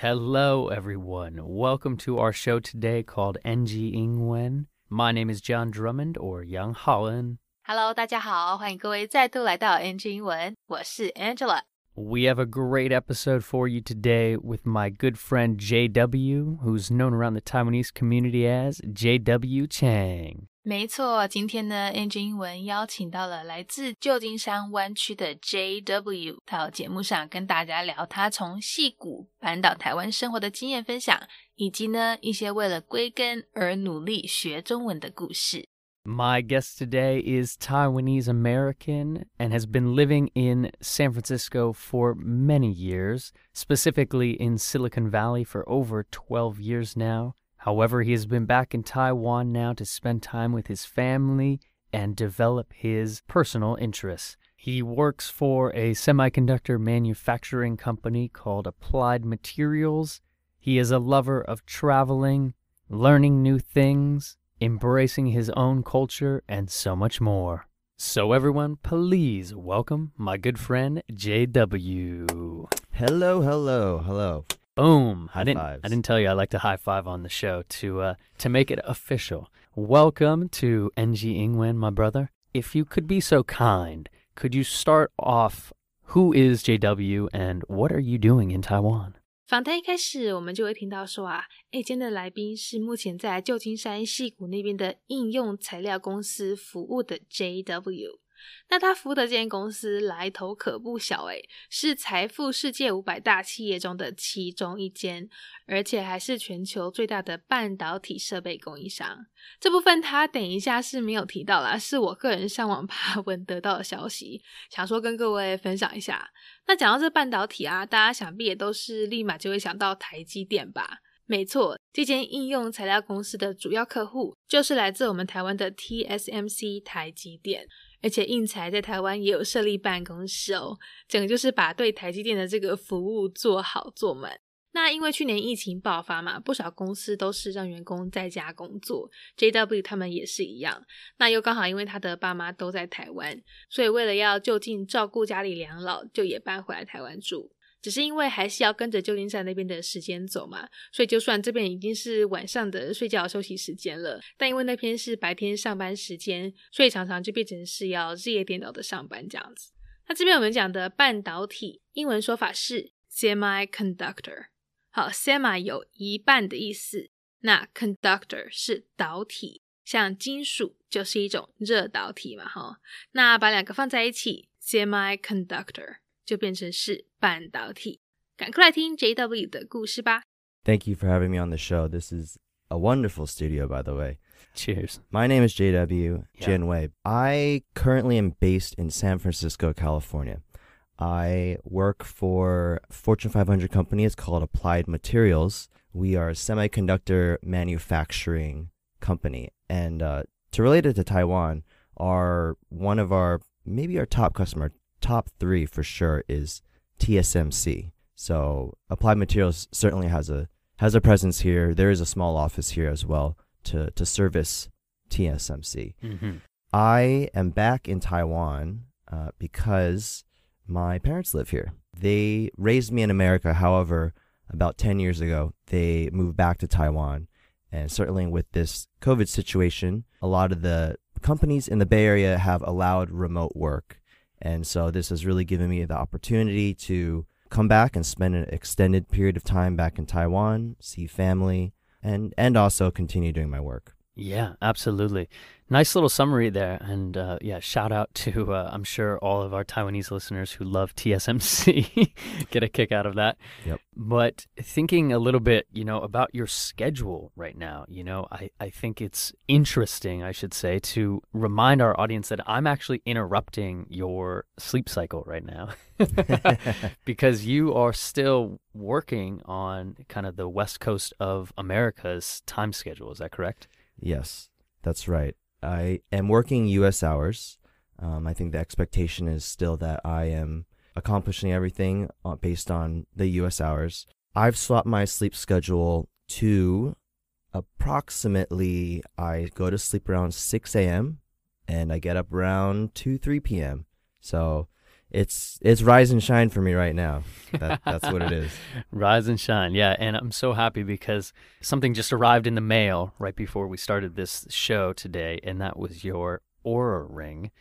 Hello, everyone. Welcome to our show today called NG 英文. My name is John Drummond or Young Holland. Hello，大家好，欢迎各位再度来到 NG 英文，我是 Angela。 We have a great episode for you today with my good friend JW, who's known around the Taiwanese community as JW Chang. 没错，今天呢，Angie 英文邀请到了来自旧金山湾区的 JW 到节目上跟大家聊他从矽谷搬到台湾生活的经验分享，以及呢一些为了归根而努力学中文的故事。My guest today is Taiwanese American and has been living in San Francisco for many years, specifically in Silicon Valley for over 12 years now. However, he has been back in Taiwan now to spend time with his family and develop his personal interests. He works for a semiconductor manufacturing company called Applied Materials. He is a lover of traveling, learning new things, embracing his own culture, and so much more. So, everyone, please welcome my good friend JW. Hello, hello, hello. Boom! I High didn't. fives. I didn't tell you I like to high five on the show to uh, to make it official. Welcome to NG Ingwen, my brother. If you could be so kind, could you start off? Who is JW and what are you doing in Taiwan? 访谈一开始，我们就会听到说啊，诶，今天的来宾是目前在旧金山戏谷那边的应用材料公司服务的 JW。 那他服务的这间公司来头可不小诶，是财富世界五百大企业中的其中一间，而且还是全球最大的半导体设备供应商。这部分他等一下是没有提到啦，是我个人上网爬文得到的消息，想说跟各位分享一下。那讲到这半导体啊，大家想必也都是立马就会想到台积电吧？没错，这间应用材料公司的主要客户就是来自我们台湾的 TSMC 台积电，而且应材在台湾也有设立办公室哦，整个就是把对台积电的这个服务做好做满。那因为去年疫情爆发嘛，不少公司都是让员工在家工作，JW 他们也是一样。那又刚好因为他的爸妈都在台湾，所以为了要就近照顾家里两老，就也搬回来台湾住。只是因为还是要跟着旧金山那边的时间走嘛，所以就算这边已经是晚上的睡觉休息时间了，但因为那边是白天上班时间，所以常常就变成是要日夜颠倒的上班这样子。那这边我们讲的半导体，英文说法是 semiconductor。好，semi 有一半的意思，那 conductor 是导体，像金属就是一种热导体嘛，哈。那把两个放在一起，semiconductor 就变成是半导体。赶快来听 JW 的故事吧。 Thank you for having me on the show. This is a wonderful studio, by the way. Cheers. My name is JW Yeah. Jin Wei. I currently am based in San Francisco, California. I work for a Fortune 500 company. It's called Applied Materials. We are a semiconductor manufacturing company. And uh, to relate it to Taiwan, our one of our maybe our top customer, top three for sure, is TSMC. So Applied Materials certainly has a has a presence here. There is a small office here as well to to service TSMC. Mm-hmm. I am back in Taiwan uh, because my parents live here. They raised me in America. However, about 10 years ago, they moved back to Taiwan. And certainly with this COVID situation, a lot of the companies in the Bay Area have allowed remote work. And so this has really given me the opportunity to come back and spend an extended period of time back in Taiwan, see family, and, and also continue doing my work. Yeah, absolutely. Nice little summary there. And uh, yeah, shout out to, uh, I'm sure, all of our Taiwanese listeners who love TSMC. Get a kick out of that. Yep. But thinking a little bit, you know, about your schedule right now, you know, I, I think it's interesting, I should say, to remind our audience that I'm actually interrupting your sleep cycle right now because you are still working on kind of the west coast of America's time schedule. Is that correct? Yes, that's right. I am working U.S. hours. Um, I think the expectation is still that I am accomplishing everything uh, based on the U.S. hours. I've swapped my sleep schedule to approximately I go to sleep around 6 a.m. and I get up around 2 3 p.m. So it's it's rise and shine for me right now. That, that's what it is. rise and shine, yeah. And I'm so happy because something just arrived in the mail right before we started this show today, and that was your Oura ring.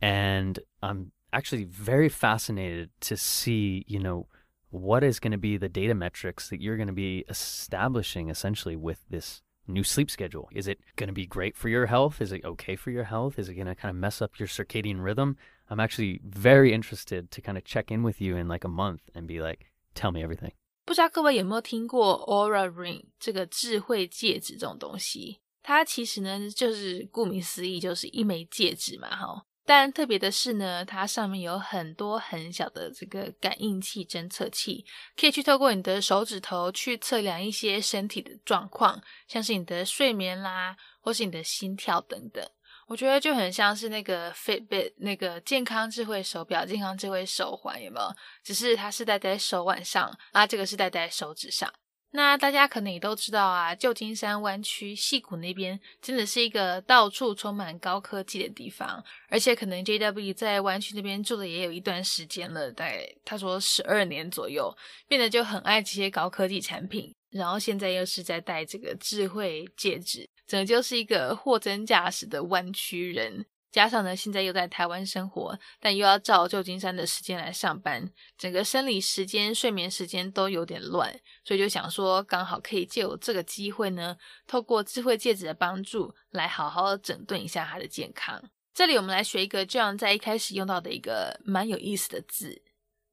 And I'm actually very fascinated to see, you know, what is going to be the data metrics that you're going to be establishing essentially with this new sleep schedule? Is it going to be great for your health? Is it okay for your health? Is it going to kind of mess up your circadian rhythm? I'm actually very interested to kind of check in with you in like a month and be like, tell me everything. 不知道各位有没有听过 Oura Ring 这个智慧戒指这种东西？它其实呢，就是顾名思义，就是一枚戒指嘛，哈。但特别的是呢，它上面有很多很小的这个感应器侦测器，可以去透过你的手指头去测量一些身体的状况，像是你的睡眠啦，或是你的心跳等等。我觉得就很像是那个 Fitbit 那个健康智慧手表、健康智慧手环，有没有？只是它是戴在手腕上，啊，这个是戴在手指上。那大家可能也都知道啊，旧金山湾区戏谷那边真的是一个到处充满高科技的地方，而且可能 JW 在湾区那边住的也有一段时间了，大概他说十二年左右，变得就很爱这些高科技产品，然后现在又是在戴这个智慧戒指，整个就是一个货真价实的湾区人。加上呢，现在又在台湾生活，但又要照旧金山的时间来上班，整个生理时间、睡眠时间都有点乱，所以就想说，刚好可以借我这个机会呢，透过智慧戒指的帮助，来好好整顿一下他的健康。这里我们来学一个这样在一开始用到的一个蛮有意思的字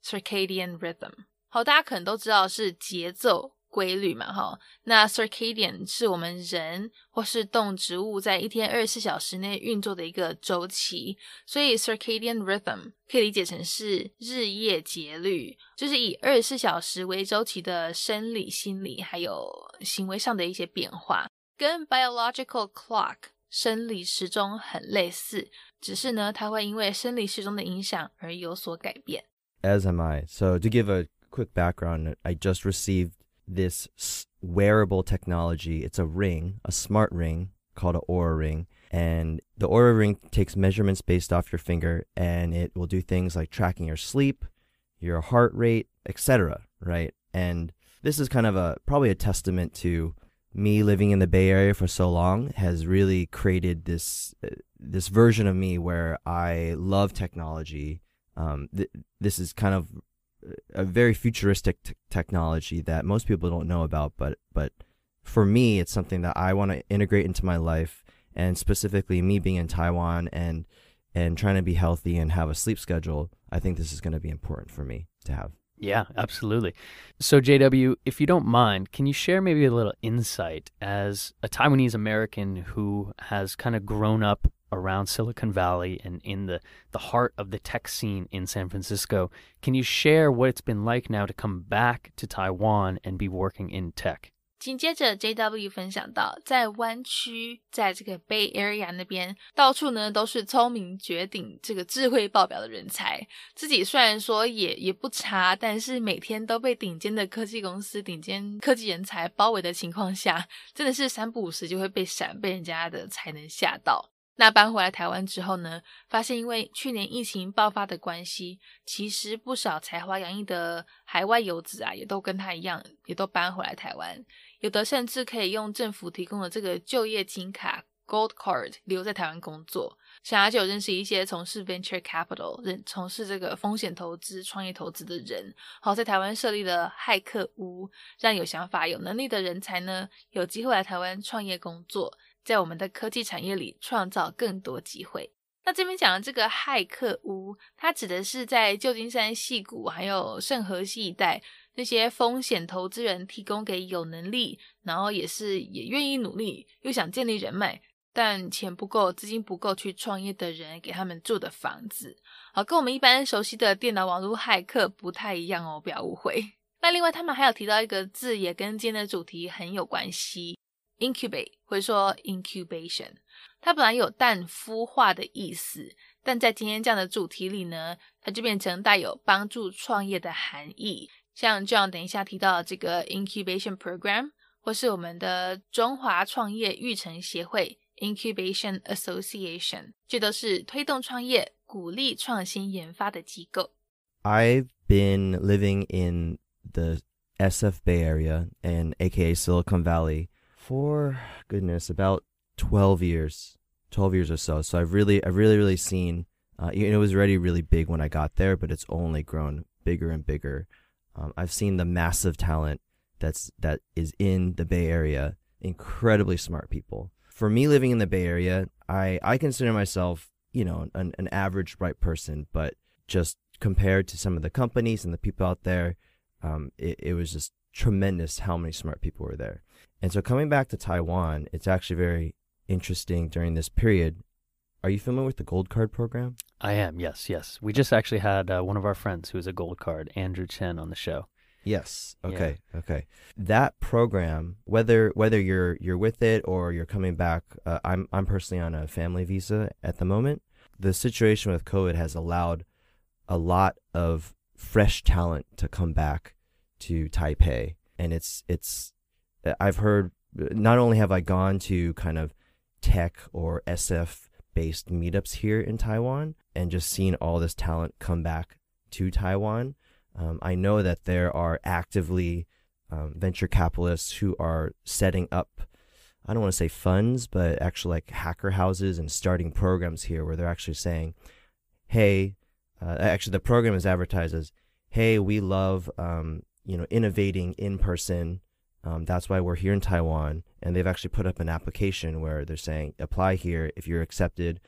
，circadian rhythm。好，大家可能都知道是节奏。规律嘛，哈，那 circadian 是我们人或是动植物在一天二十四小时内运作的一个周期，所以 circadian rhythm 可以理解成是日夜节律，就是以二十四小时为周期的生理、心理还有行为上的一些变化，跟 biological clock 生理时钟很类似，只是呢，它会因为生理时钟的影响而有所改变。As am I. So to give a quick background, I just received this wearable technology. It's a ring, a smart ring called an Oura ring. And the Oura ring takes measurements based off your finger and it will do things like tracking your sleep, your heart rate, etc. Right. And this is kind of a probably a testament to me living in the Bay Area for so long has really created this uh, this version of me where I love technology. Um, th- this is kind of a very futuristic t- technology that most people don't know about, but but for me, it's something that I want to integrate into my life, and specifically me being in Taiwan and and trying to be healthy and have a sleep schedule. I think this is going to be important for me to have. Yeah, absolutely. So, JW, if you don't mind, can you share maybe a little insight as a Taiwanese American who has kind of grown up around Silicon Valley and in the, the heart of the tech scene in San Francisco. Can you share what it's been like now to come back to Taiwan and be working in tech? 紧接着，JW 分享到，在湾区，在这个 Bay Area 那边，到处呢都是聪明绝顶、这个智慧爆表的人才。自己虽然说也也不差，但是每天都被顶尖的科技公司、顶尖科技人才包围的情况下，真的是三不五时就会被闪，被人家的才能吓到。 那搬回来台湾之后呢，发现因为去年疫情爆发的关系，其实不少才华洋溢的海外游子啊，也都跟他一样，也都搬回来台湾。有的甚至可以用政府提供的这个就业金卡 （Gold Card） 留在台湾工作。像他就认识一些从事 Venture Capital、人从事这个风险投资、创业投资的人，好在台湾设立了骇客屋，让有想法、有能力的人才呢，有机会来台湾创业工作。在我们的科技产业里创造更多机会。那这边讲的这个骇客屋，它指的是在旧金山、戏谷还有圣河西一带那些风险投资人提供给有能力，然后也是也愿意努力又想建立人脉，但钱不够、资金不够去创业的人给他们住的房子。好，跟我们一般熟悉的电脑网络骇客不太一样哦，不要误会。那另外他们还有提到一个字，也跟今天的主题很有关系。incubate 或者说 incubation，它本来有蛋孵化的意思，但在今天这样的主题里呢，它就变成带有帮助创业的含义。像这样，等一下提到这个 incubation program，或是我们的中华创业育成协会 incubation association，这都是推动创业、鼓励创新研发的机构。 I've been living in the SF Bay Area and aka Silicon Valley for goodness about 12 years 12 years or so. So I've really I've really really seen uh, it was already really big when I got there but it's only grown bigger and bigger. Um, I've seen the massive talent that's that is in the Bay Area. Incredibly smart people. For me living in the Bay Area I I consider myself you know an, an average bright person but just compared to some of the companies and the people out there um, it, it was just tremendous how many smart people were there. And so coming back to Taiwan, it's actually very interesting during this period. Are you familiar with the Gold Card program? I am, yes, yes. We just actually had uh, one of our friends who is a Gold Card, Andrew Chen, on the show. Yes. Okay. Yeah. Okay. That program, whether whether you're you're with it or you're coming back, uh, I'm I'm personally on a family visa at the moment. The situation with COVID has allowed a lot of fresh talent to come back to Taipei. And it's it's I've heard not only have I gone to kind of tech or SF based meetups here in Taiwan and just seen all this talent come back to Taiwan. Um, I know that there are actively um, venture capitalists who are setting up, I don't want to say funds, but actually like hacker houses and starting programs here where they're actually saying, hey, uh, actually the program is advertised as, hey, we love um, you know innovating in person. Um, that's why we're here in Taiwan, and they've actually put up an application where they're saying apply here. If you're accepted,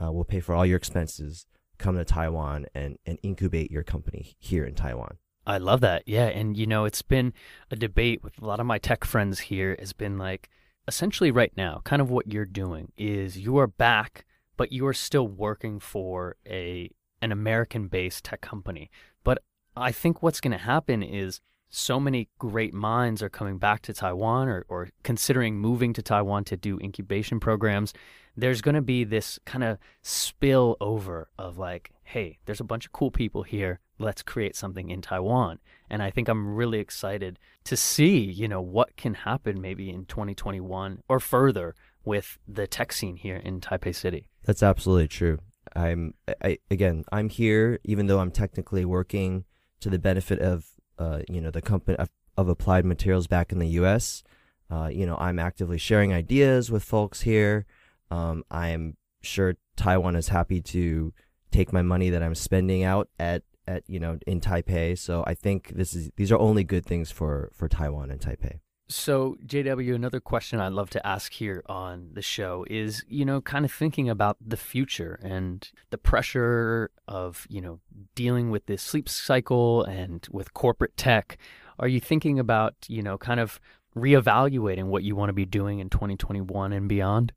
uh, we'll pay for all your expenses. Come to Taiwan and and incubate your company here in Taiwan. I love that. Yeah, and you know, it's been a debate with a lot of my tech friends here. Has been like essentially right now, kind of what you're doing is you are back, but you are still working for a an American-based tech company. But I think what's going to happen is so many great minds are coming back to Taiwan or, or considering moving to Taiwan to do incubation programs. There's going to be this kind of spill over of like, hey, there's a bunch of cool people here. Let's create something in Taiwan. And I think I'm really excited to see, you know, what can happen maybe in 2021 or further with the tech scene here in Taipei City. That's absolutely true. I'm I, again, I'm here even though I'm technically working to the benefit of uh, you know the company of, applied materials back in the U.S. Uh, you know, I'm actively sharing ideas with folks here. Um, I am sure Taiwan is happy to take my money that I'm spending out at at you know in Taipei. So I think this is these are only good things for for Taiwan and Taipei. So, JW, another question I'd love to ask here on the show is, you know, kind of thinking about the future and the pressure of, you know, dealing with this sleep cycle and with corporate tech. Are you thinking about, you know, kind of reevaluating what you want to be doing in 2021 and beyond?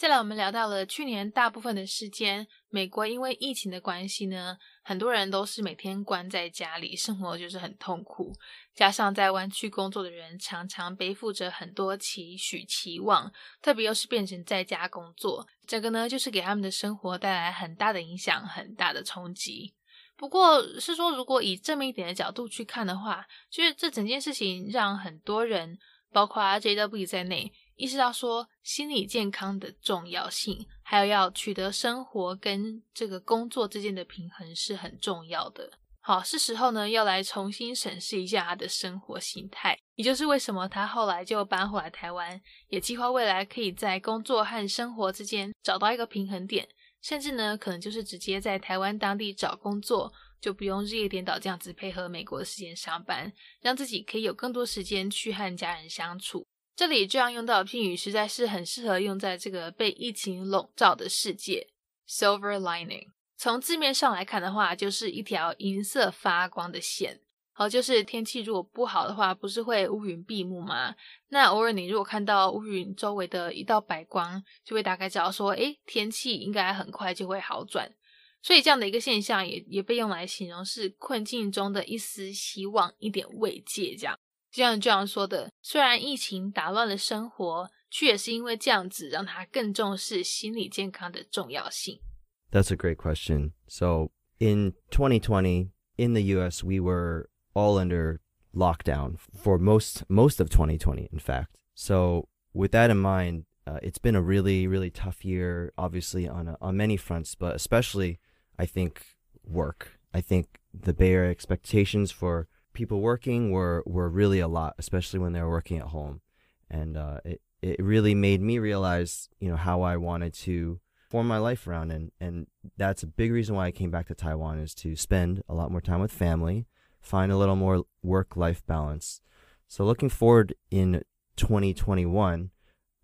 再来，我们聊到了去年大部分的时间，美国因为疫情的关系呢，很多人都是每天关在家里，生活就是很痛苦。加上在湾区工作的人常常背负着很多期许期望，特别又是变成在家工作，这个呢就是给他们的生活带来很大的影响，很大的冲击。不过，是说如果以正面一点的角度去看的话，就是这整件事情让很多人，包括 JW 在内。意识到说心理健康的重要性，还有要取得生活跟这个工作之间的平衡是很重要的。好，是时候呢要来重新审视一下他的生活形态，也就是为什么他后来就搬回来台湾，也计划未来可以在工作和生活之间找到一个平衡点，甚至呢可能就是直接在台湾当地找工作，就不用日夜颠倒这样子配合美国的时间上班，让自己可以有更多时间去和家人相处。这里这样用到的片语，实在是很适合用在这个被疫情笼罩的世界。Silver lining，从字面上来看的话，就是一条银色发光的线。好，就是天气如果不好的话，不是会乌云闭目吗？那偶尔你如果看到乌云周围的一道白光，就会大概知道说，诶，天气应该很快就会好转。所以这样的一个现象，也也被用来形容是困境中的一丝希望，一点慰藉，这样。就像这样说的，虽然疫情打乱了生活，却也是因为这样子让他更重视心理健康的重要性。That's a great question. So in 2020 in the U.S., we were all under lockdown for most most of 2020. In fact, so with that in mind, uh, it's been a really really tough year. Obviously on a, on many fronts, but especially I think work. I think the Bay Area expectations for people working were were really a lot, especially when they were working at home, and uh, it it really made me realize you know how I wanted to form my life around, and and that's a big reason why I came back to Taiwan is to spend a lot more time with family, find a little more work life balance. So looking forward in 2021,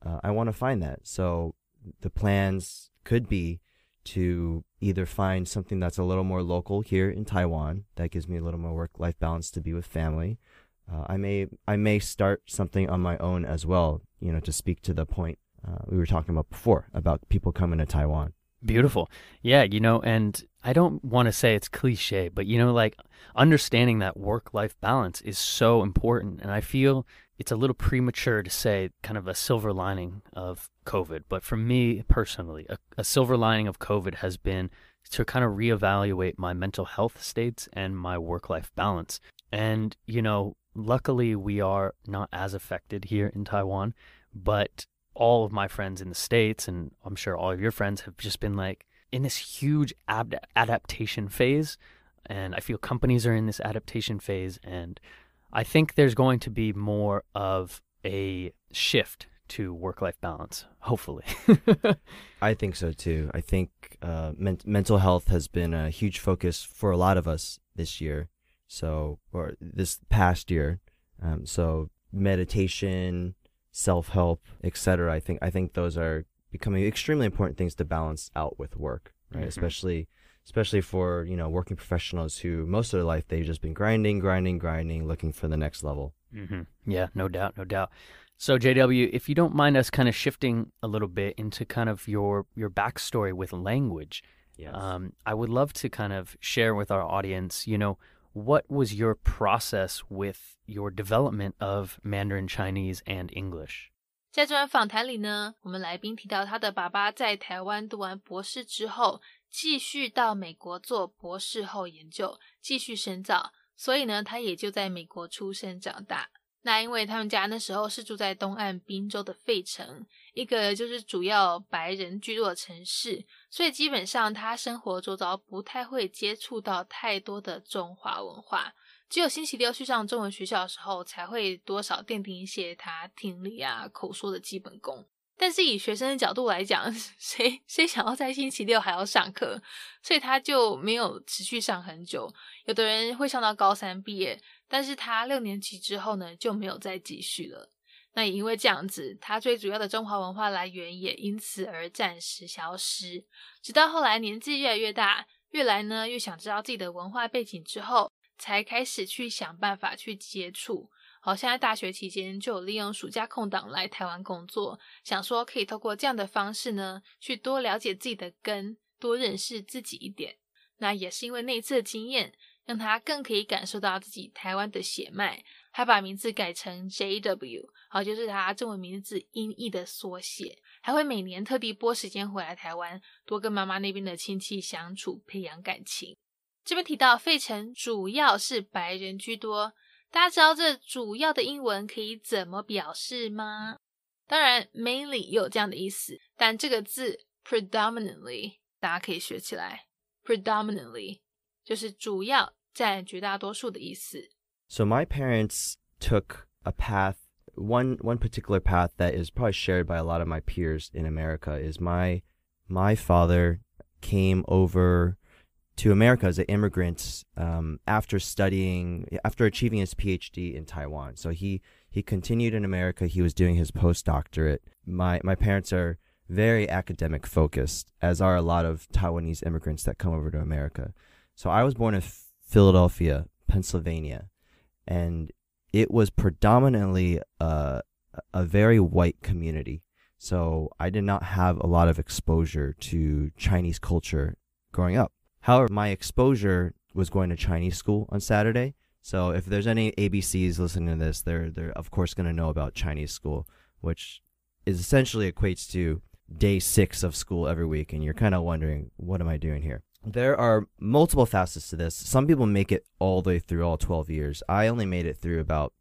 uh, I want to find that. So the plans could be to either find something that's a little more local here in Taiwan that gives me a little more work life balance to be with family. Uh, I may I may start something on my own as well, you know, to speak to the point uh, we were talking about before about people coming to Taiwan. Beautiful. Yeah, you know, and I don't want to say it's cliche, but you know, like understanding that work life balance is so important. And I feel it's a little premature to say kind of a silver lining of COVID. But for me personally, a, a silver lining of COVID has been to kind of reevaluate my mental health states and my work life balance. And, you know, luckily we are not as affected here in Taiwan, but all of my friends in the States, and I'm sure all of your friends have just been like in this huge ab- adaptation phase. And I feel companies are in this adaptation phase. And I think there's going to be more of a shift to work life balance, hopefully. I think so too. I think uh, men- mental health has been a huge focus for a lot of us this year. So, or this past year. Um, so, meditation, self help, etc. I think I think those are becoming extremely important things to balance out with work, right? Mm-hmm. Especially especially for you know working professionals who most of their life they've just been grinding, grinding, grinding, looking for the next level. Mm-hmm. Yeah, no doubt, no doubt. So JW, if you don't mind us kind of shifting a little bit into kind of your your backstory with language, yes. um, I would love to kind of share with our audience, you know, what was your process with your development of Mandarin Chinese and English? 在这段访谈里呢，我们来宾提到他的爸爸在台湾读完博士之后，继续到美国做博士后研究，继续深造，所以呢，他也就在美国出生长大。那因为他们家那时候是住在东岸滨州的费城，一个就是主要白人居多的城市，所以基本上他生活周遭不太会接触到太多的中华文化，只有星期六去上中文学校的时候，才会多少奠定一些他听力啊、口说的基本功。但是以学生的角度来讲，谁谁想要在星期六还要上课？所以他就没有持续上很久。有的人会上到高三毕业，但是他六年级之后呢就没有再继续了。那也因为这样子，他最主要的中华文化来源也因此而暂时消失。直到后来年纪越来越大，越来呢越想知道自己的文化背景之后，才开始去想办法去接触。好，现在大学期间就有利用暑假空档来台湾工作，想说可以透过这样的方式呢，去多了解自己的根，多认识自己一点。那也是因为那一次的经验，让他更可以感受到自己台湾的血脉，还把名字改成 JW，好，就是他中文名字音译的缩写。还会每年特地拨时间回来台湾，多跟妈妈那边的亲戚相处，培养感情。这边提到费城主要是白人居多。大家知道这主要的英文可以怎么表示吗？当然，mainly 有这样的意思，但这个字 predominantly 大家可以学起来，predominantly 就是主要占绝大多数的意思。So my parents took a path. One one particular path that is probably shared by a lot of my peers in America is my my father came over to America as an immigrant um, after studying, after achieving his PhD in Taiwan. So he he continued in America. He was doing his postdoctorate. My my parents are very academic focused, as are a lot of Taiwanese immigrants that come over to America. So I was born in Philadelphia, Pennsylvania, and it was predominantly a, a very white community. So I did not have a lot of exposure to Chinese culture growing up. However, my exposure was going to Chinese school on Saturday. So if there's any ABCs listening to this, they're they're of course going to know about Chinese school, which is essentially equates to day six of school every week, and you're kind of wondering what am I doing here. There are multiple facets to this. Some people make it all the way through all 12 years. I only made it through about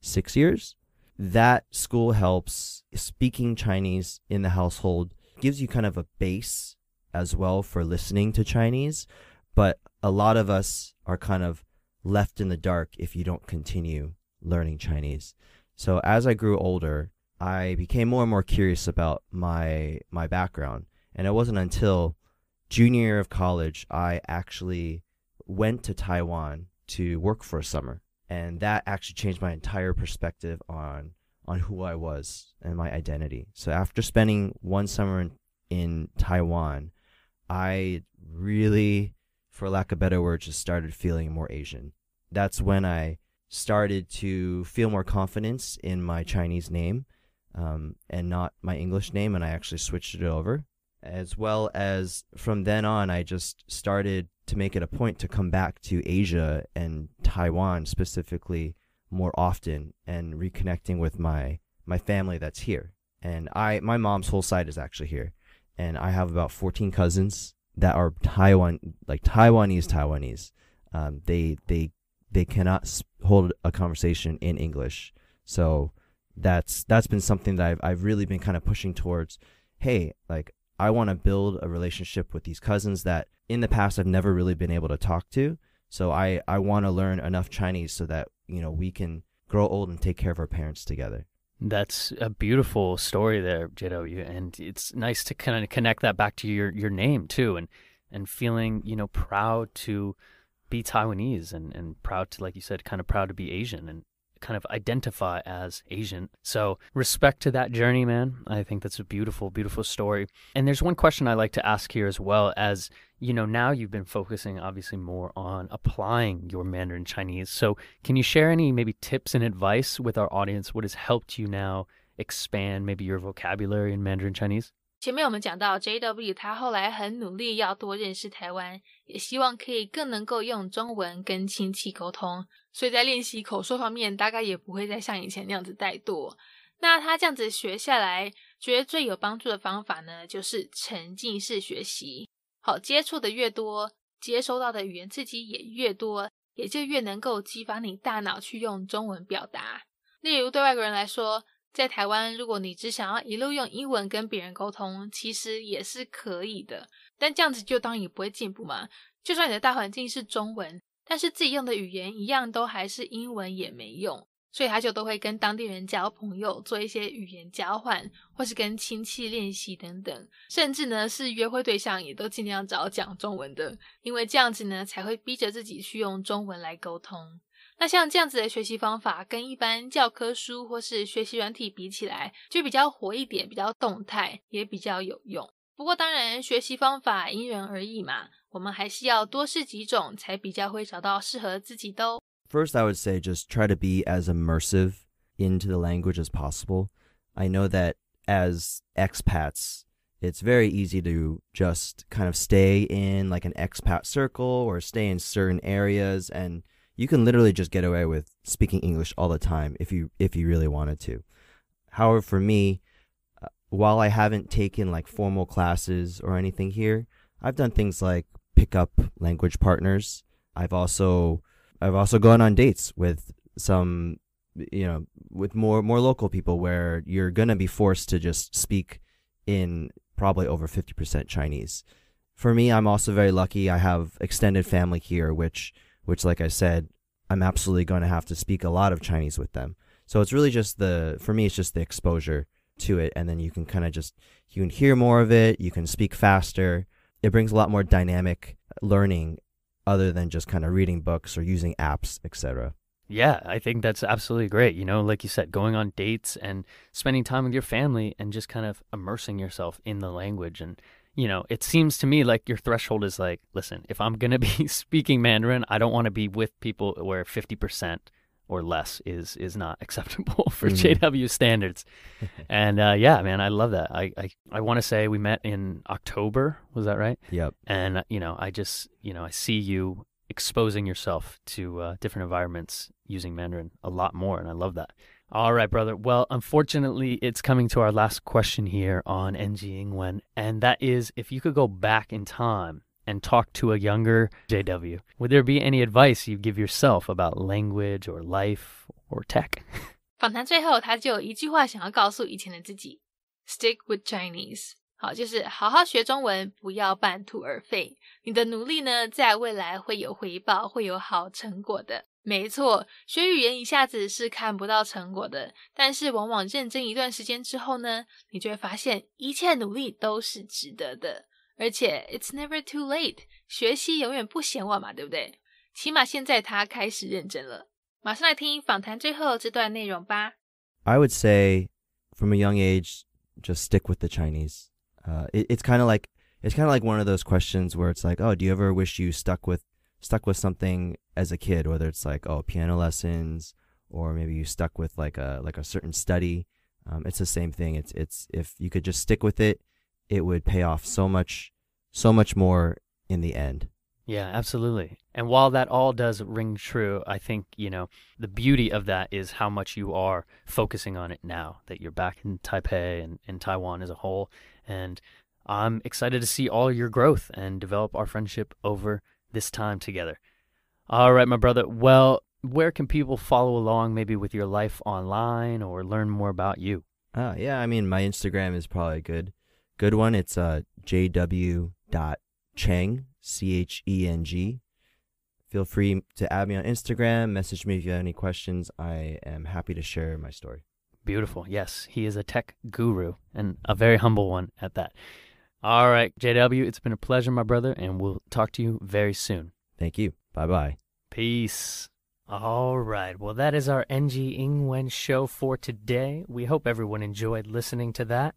six years. That school helps speaking Chinese in the household gives you kind of a base as well for listening to Chinese. But a lot of us are kind of left in the dark if you don't continue learning Chinese. So as I grew older, I became more and more curious about my my background, and it wasn't until junior year of college I actually went to Taiwan to work for a summer, and that actually changed my entire perspective on on who I was and my identity. So after spending one summer in, in Taiwan, I really, for lack of better words, just started feeling more Asian. That's when I started to feel more confidence in my Chinese name um, and not my English name, and I actually switched it over. As well as from then on, I just started to make it a point to come back to Asia and Taiwan specifically more often and reconnecting with my my family that's here. And I my mom's whole side is actually here, and I have about 14 cousins that are Taiwan like Taiwanese Taiwanese. Um, they they they cannot hold a conversation in English, so that's that's been something that I've I've really been kind of pushing towards. Hey, like I want to build a relationship with these cousins that in the past I've never really been able to talk to. So I I want to learn enough Chinese so that you know we can grow old and take care of our parents together. That's a beautiful story there, JW, and it's nice to kind of connect that back to your your name too, and and feeling you know proud to be Taiwanese and and proud to like you said, kind of proud to be Asian, and kind of identify as Asian. So, respect to that journey, man. I think that's a beautiful, beautiful story. And there's one question I like to ask here as well as, you know, now you've been focusing obviously more on applying your Mandarin Chinese. So, can you share any maybe tips and advice with our audience? What has helped you now expand maybe your vocabulary in Mandarin Chinese? 前面我们讲到 J.W. 他后来很努力要多认识台湾，也希望可以更能够用中文跟亲戚沟通， 所以在练习口说方面，大概也不会再像以前那样子怠惰。那他这样子学下来，觉得最有帮助的方法呢，就是沉浸式学习。好，接触的越多，接收到的语言刺激也越多，也就越能够激发你大脑去用中文表达。例如，对外国人来说。在台湾，如果你只想要一路用英文跟别人沟通，其实也是可以的。但这样子就当然也不会进步嘛。就算你的大环境是中文，但是自己用的语言一样都还是英文也没用。所以他就都会跟当地人交朋友，做一些语言交换，或是跟亲戚练习等等。甚至呢，是约会对象也都尽量找讲中文的，因为这样子呢，才会逼着自己去用中文来沟通。那像这样子的学习方法，跟一般教科书或是学习软体比起来，就比较活一点，比较动态，也比较有用。不过当然，学习方法因人而异嘛，我们还是要多试几种，才比较会找到适合自己的哦。First, I would say just try to be as immersive into the language as possible. I know that as expats, it's very easy to just kind of stay in like an expat circle or stay in certain areas and you can literally just get away with speaking English all the time if you if you really wanted to. However, for me, uh, while I haven't taken like formal classes or anything here, I've done things like pick up language partners. I've also I've also gone on dates with some you know with more more local people where you're going to be forced to just speak in probably over 50% Chinese. For me, I'm also very lucky. I have extended family here which which, like I said, I'm absolutely going to have to speak a lot of Chinese with them. So it's really just the, for me, it's just the exposure to it. And then you can kind of just, you can hear more of it, you can speak faster. It brings a lot more dynamic learning other than just kind of reading books or using apps, etc. Yeah, I think that's absolutely great. You know, like you said, going on dates and spending time with your family and just kind of immersing yourself in the language and you know, it seems to me like your threshold is like, listen, if I'm going to be speaking Mandarin, I don't want to be with people where 50% or less is is not acceptable for mm. JW standards. and uh, yeah, man, I love that. I I, I want to say we met in October, was that right? Yep. And you know, I just, you know, I see you exposing yourself to uh, different environments using Mandarin a lot more and I love that. All right, brother. Well, unfortunately, it's coming to our last question here on NG Ingwen, and that is if you could go back in time and talk to a younger JW, would there be any advice you give yourself about language or life or tech? 访谈最后，他就有一句话想要告诉以前的自己：Stick with Chinese。 好，就是好好学中文，不要半途而废。你的努力呢，在未来会有回报，会有好成果的。没错，学语言一下子是看不到成果的，但是往往认真一段时间之后呢，你就会发现一切努力都是值得的。 而且，it's never too late，学习永远不嫌晚嘛，对不对？起码现在他开始认真了。马上来听访谈最后这段内容吧。I would say, from a young age, just stick with the Chinese. Uh, it, it's kind of like it's kind of like one of those questions where it's like, oh, do you ever wish you stuck with stuck with something as a kid, whether it's like oh piano lessons or maybe you stuck with like a like a certain study. Um, it's the same thing. It's it's if you could just stick with it, it would pay off so much so much more in the end. Yeah, absolutely. And while that all does ring true, I think, you know, the beauty of that is how much you are focusing on it now that you're back in Taipei and in Taiwan as a whole. And I'm excited to see all your growth and develop our friendship over this time together. All right, my brother. Well, where can people follow along maybe with your life online or learn more about you? Uh, yeah, I mean, my Instagram is probably a good, good one. It's uh, jw.cheng, C H E N G. Feel free to add me on Instagram, message me if you have any questions. I am happy to share my story. Beautiful. Yes, he is a tech guru and a very humble one at that. All right, JW, it's been a pleasure, my brother, and we'll talk to you very soon. Thank you. Bye bye. Peace. All right. Well, that is our NG Ingwen show for today. We hope everyone enjoyed listening to that.